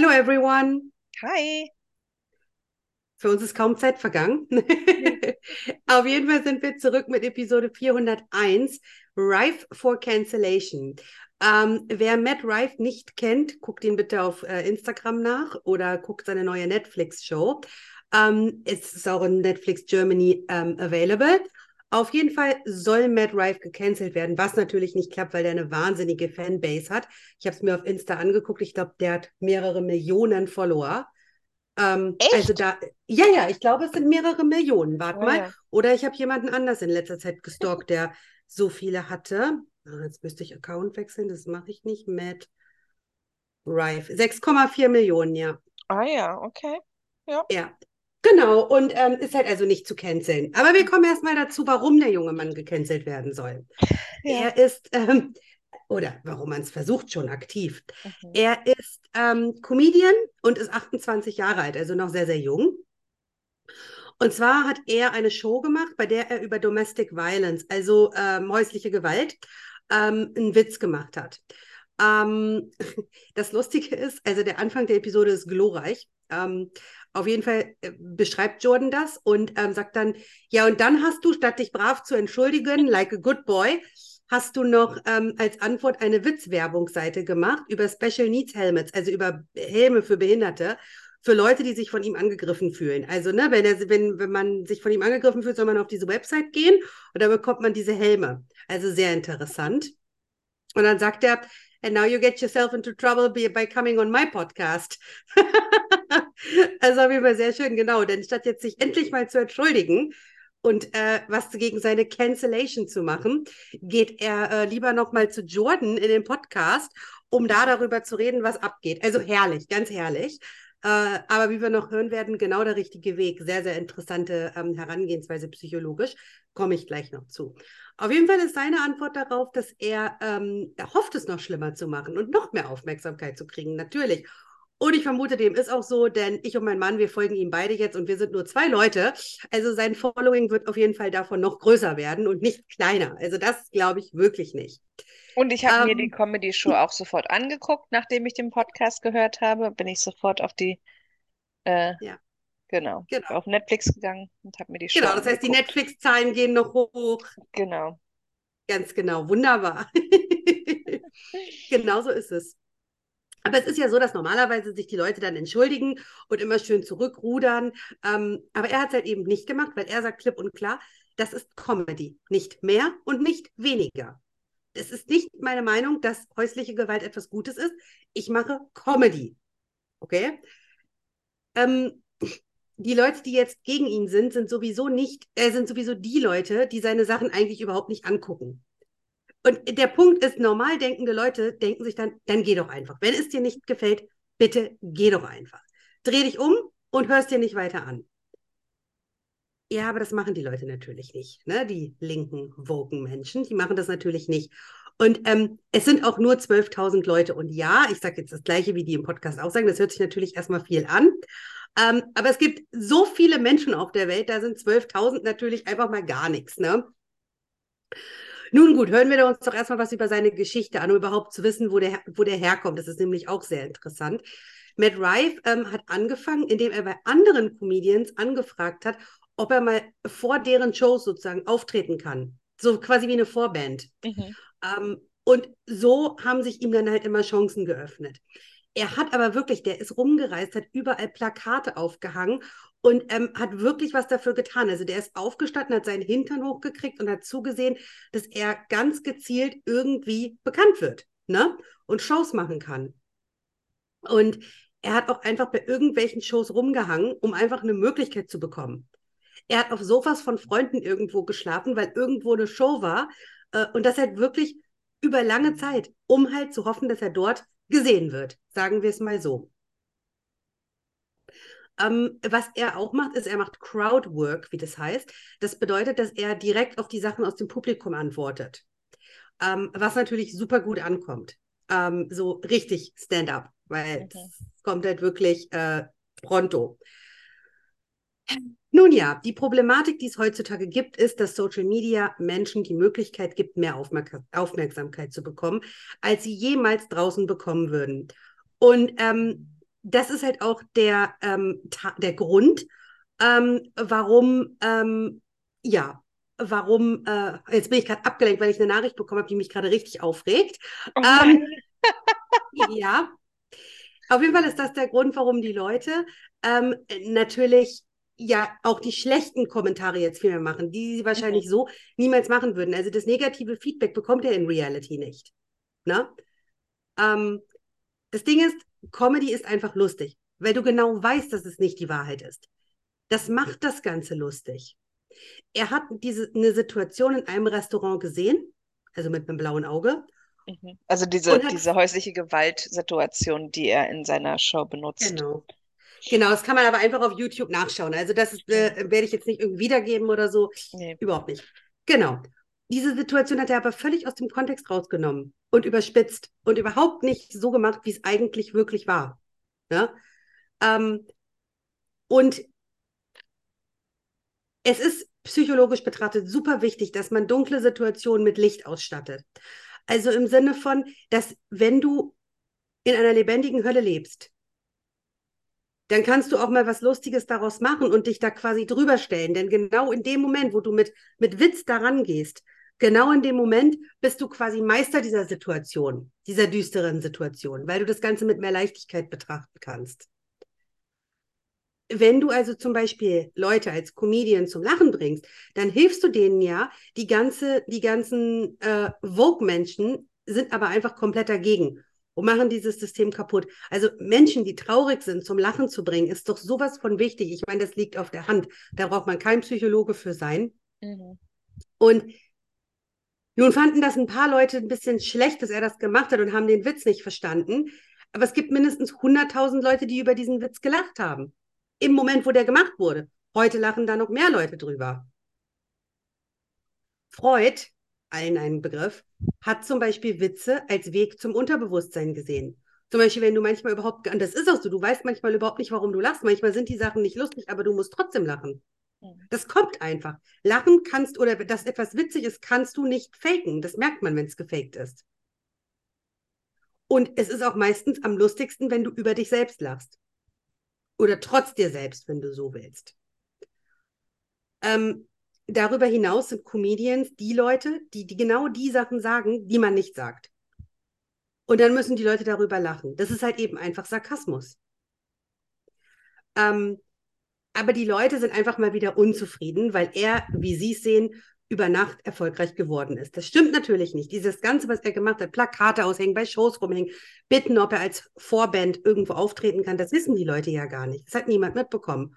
Hello everyone. Hi. Für uns ist kaum Zeit vergangen. Auf jeden Fall sind wir zurück mit Episode 401, Rife for Cancellation. Ähm, wer Matt Rife nicht kennt, guckt ihn bitte auf äh, Instagram nach oder guckt seine neue Netflix-Show. Ähm, es ist auch in Netflix Germany ähm, available. Auf jeden Fall soll Matt Rife gecancelt werden, was natürlich nicht klappt, weil der eine wahnsinnige Fanbase hat. Ich habe es mir auf Insta angeguckt. Ich glaube, der hat mehrere Millionen Follower. Ähm, Echt? Also da, ja, ja, ich glaube, es sind mehrere Millionen. Warte Oh mal. ja. Oder ich habe jemanden anders in letzter Zeit gestalkt, der so viele hatte. Ah, Jetzt müsste ich Account wechseln, das mache ich nicht. Matt Rife. 6,4 Millionen, ja. Ah ja, okay. Ja. Ja, genau. Und ähm, ist halt also nicht zu canceln. Aber wir kommen erstmal dazu, warum der junge Mann gecancelt werden soll. Ja. Er ist, ähm, oder warum man es versucht, schon aktiv. Mhm. Er ist ähm, Comedian und ist 28 Jahre alt, also noch sehr, sehr jung. Und zwar hat er eine Show gemacht, bei der er über Domestic Violence, also ähm, häusliche Gewalt, ähm, einen Witz gemacht hat. Ähm, das Lustige ist, also der Anfang der Episode ist glorreich. Ähm, auf jeden Fall äh, beschreibt Jordan das und ähm, sagt dann, ja, und dann hast du, statt dich brav zu entschuldigen, like a good boy, hast du noch ähm, als Antwort eine Witzwerbungsseite gemacht über Special Needs Helmets, also über Helme für Behinderte, für Leute, die sich von ihm angegriffen fühlen. Also, ne, wenn, er, wenn, wenn man sich von ihm angegriffen fühlt, soll man auf diese Website gehen und da bekommt man diese Helme. Also sehr interessant. Und dann sagt er, and now you get yourself into trouble by, by coming on my podcast. also auf jeden Fall sehr schön, genau. Denn statt jetzt sich endlich mal zu entschuldigen und äh, was gegen seine Cancellation zu machen, geht er äh, lieber noch mal zu Jordan in den Podcast, um da darüber zu reden, was abgeht. Also herrlich, ganz herrlich. Äh, aber wie wir noch hören werden, genau der richtige Weg. Sehr, sehr interessante ähm, Herangehensweise psychologisch. Komme ich gleich noch zu. Auf jeden Fall ist seine Antwort darauf, dass er, ähm, er hofft, es noch schlimmer zu machen und noch mehr Aufmerksamkeit zu kriegen, natürlich. Und ich vermute, dem ist auch so, denn ich und mein Mann, wir folgen ihm beide jetzt und wir sind nur zwei Leute. Also sein Following wird auf jeden Fall davon noch größer werden und nicht kleiner. Also das glaube ich wirklich nicht. Und ich habe mir die Ähm, Comedy-Show auch sofort angeguckt, nachdem ich den Podcast gehört habe, bin ich sofort auf die, äh, Ja. genau, Genau. auf Netflix gegangen und habe mir die Show Genau, das heißt, die. Netflix-Zahlen gehen noch hoch. Genau. Ganz genau, wunderbar. Genau so ist es. Aber es ist ja so, dass normalerweise sich die Leute dann entschuldigen und immer schön zurückrudern. Ähm, aber er hat es halt eben nicht gemacht, weil er sagt klipp und klar, das ist Comedy. Nicht mehr und nicht weniger. Es ist nicht meine Meinung, dass häusliche Gewalt etwas Gutes ist. Ich mache Comedy. Okay? Ähm, die Leute, die jetzt gegen ihn sind, sind sowieso nicht, äh, sind sowieso die Leute, die seine Sachen eigentlich überhaupt nicht angucken. Und der Punkt ist, normal denkende Leute denken sich dann, dann geh doch einfach. Wenn es dir nicht gefällt, bitte geh doch einfach. Dreh dich um und hörst dir nicht weiter an. Ja, aber das machen die Leute natürlich nicht. Ne? Die linken, woken Menschen, die machen das natürlich nicht. Und ähm, es sind auch nur 12.000 Leute. Und ja, ich sage jetzt das Gleiche, wie die im Podcast auch sagen, das hört sich natürlich erstmal viel an. Ähm, aber es gibt so viele Menschen auf der Welt, da sind 12.000 natürlich einfach mal gar nichts. Ne? Nun gut, hören wir uns doch erstmal was über seine Geschichte an, um überhaupt zu wissen, wo der, wo der herkommt. Das ist nämlich auch sehr interessant. Matt Rife ähm, hat angefangen, indem er bei anderen Comedians angefragt hat, ob er mal vor deren Shows sozusagen auftreten kann. So quasi wie eine Vorband. Mhm. Ähm, und so haben sich ihm dann halt immer Chancen geöffnet. Er hat aber wirklich, der ist rumgereist, hat überall Plakate aufgehangen und ähm, hat wirklich was dafür getan. Also der ist aufgestanden, hat seinen Hintern hochgekriegt und hat zugesehen, dass er ganz gezielt irgendwie bekannt wird ne? und Shows machen kann. Und er hat auch einfach bei irgendwelchen Shows rumgehangen, um einfach eine Möglichkeit zu bekommen. Er hat auf Sofas von Freunden irgendwo geschlafen, weil irgendwo eine Show war. Äh, und das halt wirklich über lange Zeit, um halt zu hoffen, dass er dort gesehen wird. Sagen wir es mal so. Ähm, was er auch macht, ist, er macht Crowdwork, wie das heißt. Das bedeutet, dass er direkt auf die Sachen aus dem Publikum antwortet. Ähm, was natürlich super gut ankommt. Ähm, so richtig Stand-up, weil Mhm. es kommt halt wirklich äh, pronto. Nun ja, die Problematik, die es heutzutage gibt, ist, dass Social Media Menschen die Möglichkeit gibt, mehr Aufmerk Aufmerksamkeit zu bekommen, als sie jemals draußen bekommen würden. Und ähm, das ist halt auch der, ähm, der Grund, ähm, warum, ähm, ja, warum, äh, jetzt bin ich gerade abgelenkt, weil ich eine Nachricht bekommen habe, die mich gerade richtig aufregt. Oh ähm, ja, auf jeden Fall ist das der Grund, warum die Leute ähm, natürlich ja auch die schlechten Kommentare jetzt viel mehr machen, die sie wahrscheinlich mhm. so niemals machen würden. Also das negative Feedback bekommt er in Reality nicht. Ne? Ähm, das Ding ist, Comedy ist einfach lustig, weil du genau weißt, dass es nicht die Wahrheit ist. Das macht das Ganze lustig. Er hat diese eine Situation in einem Restaurant gesehen, also mit einem blauen Auge. Mhm. Also diese, diese häusliche Gewaltsituation, die er in seiner Show benutzt. Genau. Genau, das kann man aber einfach auf YouTube nachschauen. Also das ist, äh, werde ich jetzt nicht irgendwie wiedergeben oder so. Nee. Überhaupt nicht. Genau. Diese Situation hat er aber völlig aus dem Kontext rausgenommen und überspitzt und überhaupt nicht so gemacht, wie es eigentlich wirklich war. Ja? Ähm, und es ist psychologisch betrachtet super wichtig, dass man dunkle Situationen mit Licht ausstattet. Also im Sinne von, dass wenn du in einer lebendigen Hölle lebst, dann kannst du auch mal was Lustiges daraus machen und dich da quasi drüber stellen. Denn genau in dem Moment, wo du mit, mit Witz daran gehst, genau in dem Moment bist du quasi Meister dieser Situation, dieser düsteren Situation, weil du das Ganze mit mehr Leichtigkeit betrachten kannst. Wenn du also zum Beispiel Leute als Comedian zum Lachen bringst, dann hilfst du denen ja, die ganze, die ganzen äh, Vogue-Menschen sind aber einfach komplett dagegen und machen dieses System kaputt. Also Menschen, die traurig sind, zum Lachen zu bringen, ist doch sowas von wichtig. Ich meine, das liegt auf der Hand. Da braucht man kein Psychologe für sein. Mhm. Und nun fanden das ein paar Leute ein bisschen schlecht, dass er das gemacht hat und haben den Witz nicht verstanden. Aber es gibt mindestens 100.000 Leute, die über diesen Witz gelacht haben. Im Moment, wo der gemacht wurde. Heute lachen da noch mehr Leute drüber. Freud allen einen Begriff, hat zum Beispiel Witze als Weg zum Unterbewusstsein gesehen. Zum Beispiel, wenn du manchmal überhaupt, und das ist auch so, du weißt manchmal überhaupt nicht, warum du lachst. Manchmal sind die Sachen nicht lustig, aber du musst trotzdem lachen. Das kommt einfach. Lachen kannst oder dass etwas witzig ist, kannst du nicht faken. Das merkt man, wenn es gefaked ist. Und es ist auch meistens am lustigsten, wenn du über dich selbst lachst. Oder trotz dir selbst, wenn du so willst. Ähm, darüber hinaus sind Comedians die Leute, die, die genau die Sachen sagen, die man nicht sagt. Und dann müssen die Leute darüber lachen. Das ist halt eben einfach Sarkasmus. Ähm, aber die Leute sind einfach mal wieder unzufrieden, weil er, wie Sie es sehen, über Nacht erfolgreich geworden ist. Das stimmt natürlich nicht. Dieses Ganze, was er gemacht hat, Plakate aushängen, bei Shows rumhängen, bitten, ob er als Vorband irgendwo auftreten kann, das wissen die Leute ja gar nicht. Das hat niemand mitbekommen.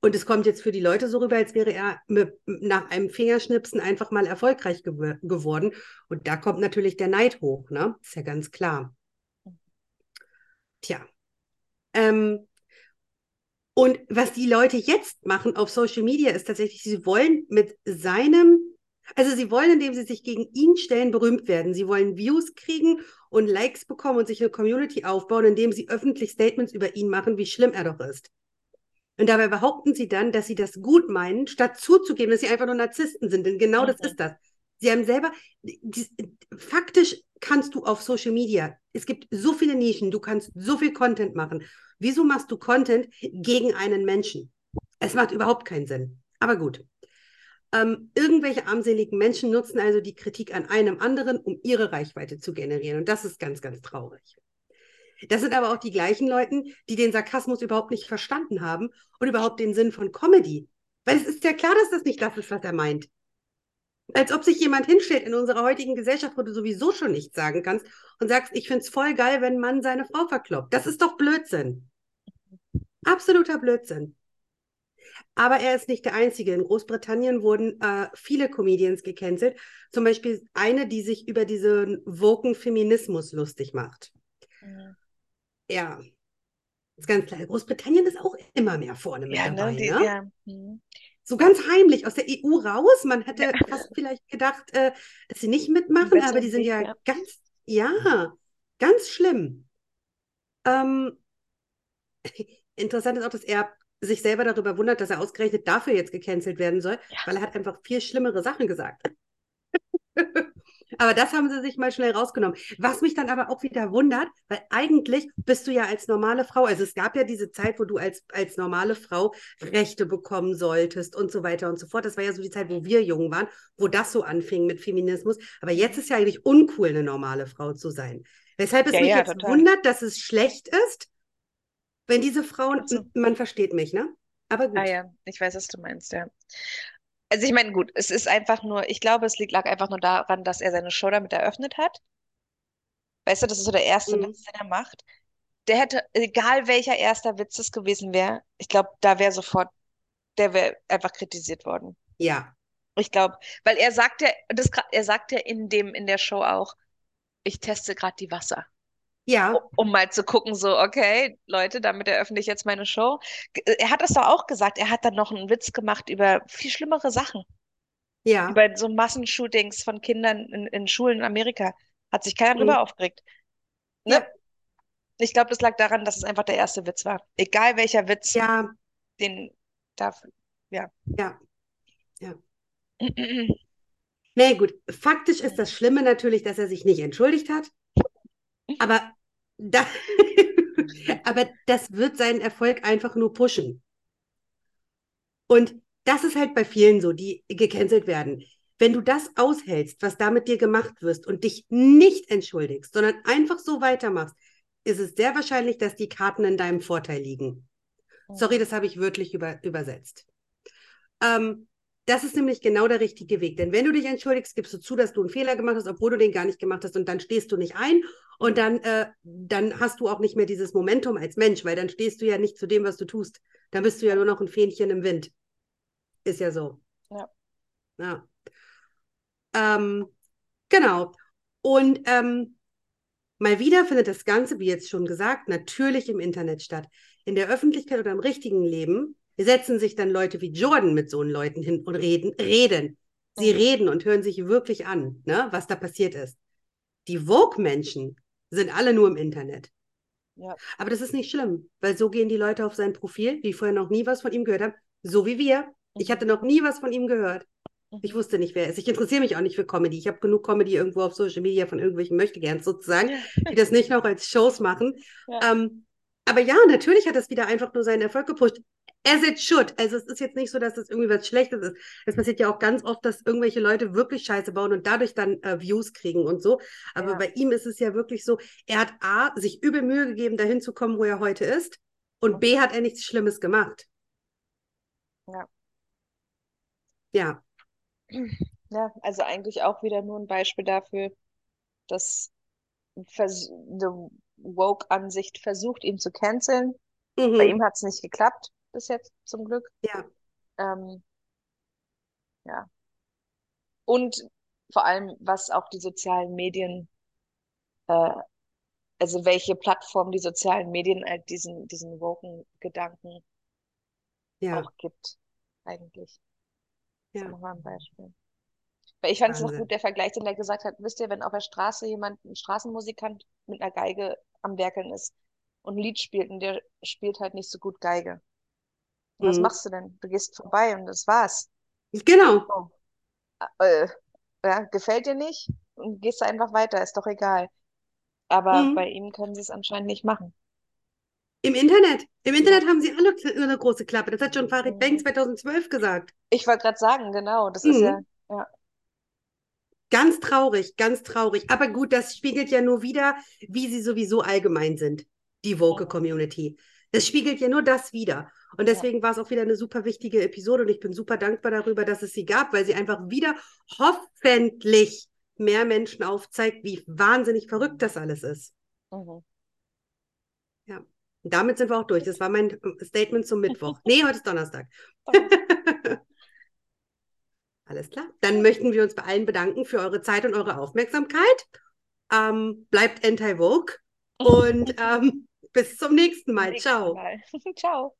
Und es kommt jetzt für die Leute so rüber, als wäre er mit, nach einem Fingerschnipsen einfach mal erfolgreich gew geworden. Und da kommt natürlich der Neid hoch, ne? Ist ja ganz klar. Tja. Ähm, und was die Leute jetzt machen auf Social Media ist tatsächlich, sie wollen mit seinem, also sie wollen, indem sie sich gegen ihn stellen, berühmt werden. Sie wollen Views kriegen und Likes bekommen und sich eine Community aufbauen, indem sie öffentlich Statements über ihn machen, wie schlimm er doch ist. Und dabei behaupten sie dann, dass sie das gut meinen, statt zuzugeben, dass sie einfach nur Narzissten sind. Denn genau okay. das ist das. Sie haben selber, die, faktisch kannst du auf Social Media, es gibt so viele Nischen, du kannst so viel Content machen. Wieso machst du Content gegen einen Menschen? Es macht überhaupt keinen Sinn. Aber gut. Ähm, irgendwelche armseligen Menschen nutzen also die Kritik an einem anderen, um ihre Reichweite zu generieren. Und das ist ganz, ganz traurig. Das sind aber auch die gleichen Leute, die den Sarkasmus überhaupt nicht verstanden haben und überhaupt den Sinn von Comedy. Weil es ist ja klar, dass das nicht das ist, was er meint. Als ob sich jemand hinstellt in unserer heutigen Gesellschaft, wo du sowieso schon nichts sagen kannst und sagst, ich finde es voll geil, wenn ein Mann seine Frau verkloppt. Das ist doch Blödsinn. Absoluter Blödsinn. Aber er ist nicht der Einzige. In Großbritannien wurden äh, viele Comedians gecancelt. Zum Beispiel eine, die sich über diesen woken Feminismus lustig macht. Mhm ja, ist ganz klar. Großbritannien ist auch immer mehr vorne mit ja, ne, dabei. Ne? Die, ne? Ja. Hm. So ganz heimlich aus der EU raus. Man hätte ja. fast vielleicht gedacht, äh, dass sie nicht mitmachen, aber die sind ja, ja, ganz, ja, ganz schlimm. Ähm, interessant ist auch, dass er sich selber darüber wundert, dass er ausgerechnet dafür jetzt gecancelt werden soll, weil er hat einfach viel schlimmere Sachen gesagt. Aber das haben sie sich mal schnell rausgenommen. Was mich dann aber auch wieder wundert, weil eigentlich bist du ja als normale Frau, also es gab ja diese Zeit, wo du als, als normale Frau Rechte bekommen solltest und so weiter und so fort. Das war ja so die Zeit, wo wir jung waren, wo das so anfing mit Feminismus. Aber jetzt ist ja eigentlich uncool, eine normale Frau zu sein. Weshalb es Ja, mich ja, jetzt total. wundert, dass es schlecht ist, wenn diese Frauen, Ach so. man versteht mich, ne? Aber gut. Ah ja, ich weiß, was du meinst, ja. Also ich meine, gut, es ist einfach nur, ich glaube, es liegt, lag einfach nur daran, dass er seine Show damit eröffnet hat. Weißt du, das ist so der erste Mhm. Witz, den er macht. Der hätte, egal welcher erster Witz es gewesen wäre, ich glaube, da wäre sofort, der wäre einfach kritisiert worden. Ja. Ich glaube, weil er sagt ja, das, er sagt ja in dem, in der Show auch, ich teste gerade die Wasser. Ja. um- mal zu gucken, so, okay, Leute, damit eröffne ich jetzt meine Show. G- Er hat das doch auch gesagt, er hat dann noch einen Witz gemacht über viel schlimmere Sachen, Ja. über so Massenshootings von Kindern in, in Schulen in Amerika. Hat sich keiner drüber Mhm. aufgeregt. Ne? Ja. Ich glaube, das lag daran, dass es einfach der erste Witz war. Egal welcher Witz, Ja. den darf, ja. Ja. Nee, gut. Faktisch ist das Schlimme natürlich, dass er sich nicht entschuldigt hat. Aber, da, aber das wird seinen Erfolg einfach nur pushen. Und das ist halt bei vielen so, die gecancelt werden. Wenn du das aushältst, was da mit dir gemacht wirst und dich nicht entschuldigst, sondern einfach so weitermachst, ist es sehr wahrscheinlich, dass die Karten in deinem Vorteil liegen. Sorry, das habe ich wörtlich über, übersetzt. Ähm, das ist nämlich genau der richtige Weg. Denn wenn du dich entschuldigst, gibst du zu, dass du einen Fehler gemacht hast, obwohl du den gar nicht gemacht hast. Und dann stehst du nicht ein. Und dann, äh, dann hast du auch nicht mehr dieses Momentum als Mensch, weil dann stehst du ja nicht zu dem, was du tust. Dann bist du ja nur noch ein Fähnchen im Wind. Ist ja so. Ja. Ja. Ähm, genau. Und ähm, mal wieder findet das Ganze, wie jetzt schon gesagt, natürlich im Internet statt. In der Öffentlichkeit oder im richtigen Leben setzen sich dann Leute wie Jordan mit so Leuten hin und reden, reden. Sie Mhm. reden und hören sich wirklich an, ne, was da passiert ist. Die Vogue-Menschen sind alle nur im Internet. Ja. Aber das ist nicht schlimm, weil so gehen die Leute auf sein Profil, die vorher noch nie was von ihm gehört haben, so wie wir. Ich hatte noch nie was von ihm gehört. Ich Mhm. wusste nicht, wer er ist. Ich interessiere mich auch nicht für Comedy. Ich habe genug Comedy irgendwo auf Social Media von irgendwelchen Möchtegern sozusagen, die das nicht noch als Shows machen. Ja. Ähm, aber ja, natürlich hat das wieder einfach nur seinen Erfolg gepusht. As it should. Also es ist jetzt nicht so, dass das irgendwie was Schlechtes ist. Es passiert ja auch ganz oft, dass irgendwelche Leute wirklich Scheiße bauen und dadurch dann äh, Views kriegen und so. Aber Ja. bei ihm ist es ja wirklich so, er hat A, sich übel Mühe gegeben, dahin zu kommen, wo er heute ist. Und B, hat er nichts Schlimmes gemacht. Ja. Ja, Ja, also eigentlich auch wieder nur ein Beispiel dafür, dass eine Woke-Ansicht versucht, ihn zu canceln. Bei mhm. ihm hat es nicht geklappt bis jetzt, zum Glück. ja, Ähm, ja. Und vor allem, was auch die sozialen Medien, äh, also welche Plattform die sozialen Medien halt diesen, diesen woken Gedanken ja, auch gibt, eigentlich. Das ist ja. nochmal ein Beispiel. Weil ich fand es noch gut, der Vergleich, den er gesagt hat, wisst ihr, wenn auf der Straße jemand, ein Straßenmusikant mit einer Geige am Werkeln ist und ein Lied spielt und der spielt halt nicht so gut Geige. Und was Mhm. machst du denn? Du gehst vorbei und das war's. Genau. Oh. Äh, ja, gefällt dir nicht und gehst du einfach weiter, ist doch egal. Aber Mhm. bei ihm können sie es anscheinend nicht machen. Im Internet. Im Internet haben sie alle eine große Klappe. Das hat schon Farid Mhm. Bang 2012 gesagt. Ich wollte gerade sagen, genau, das ist Mhm. ja, ja, Ganz traurig, ganz traurig. Aber gut, das spiegelt ja nur wieder, wie sie sowieso allgemein sind, die woke Mhm. Community. Das spiegelt ja nur das wieder. Und deswegen war es auch wieder eine super wichtige Episode und ich bin super dankbar darüber, dass es sie gab, weil sie einfach wieder hoffentlich mehr Menschen aufzeigt, wie wahnsinnig verrückt das alles ist. mhm. Und damit sind wir auch durch. Das war mein äh, Statement zum Mittwoch. Nee, heute ist Donnerstag. Alles klar. Dann möchten wir uns bei allen bedanken für eure Zeit und eure Aufmerksamkeit. Ähm, bleibt anti-woke und ähm, bis zum nächsten Mal. Nächstes Ciao. Mal. Ciao.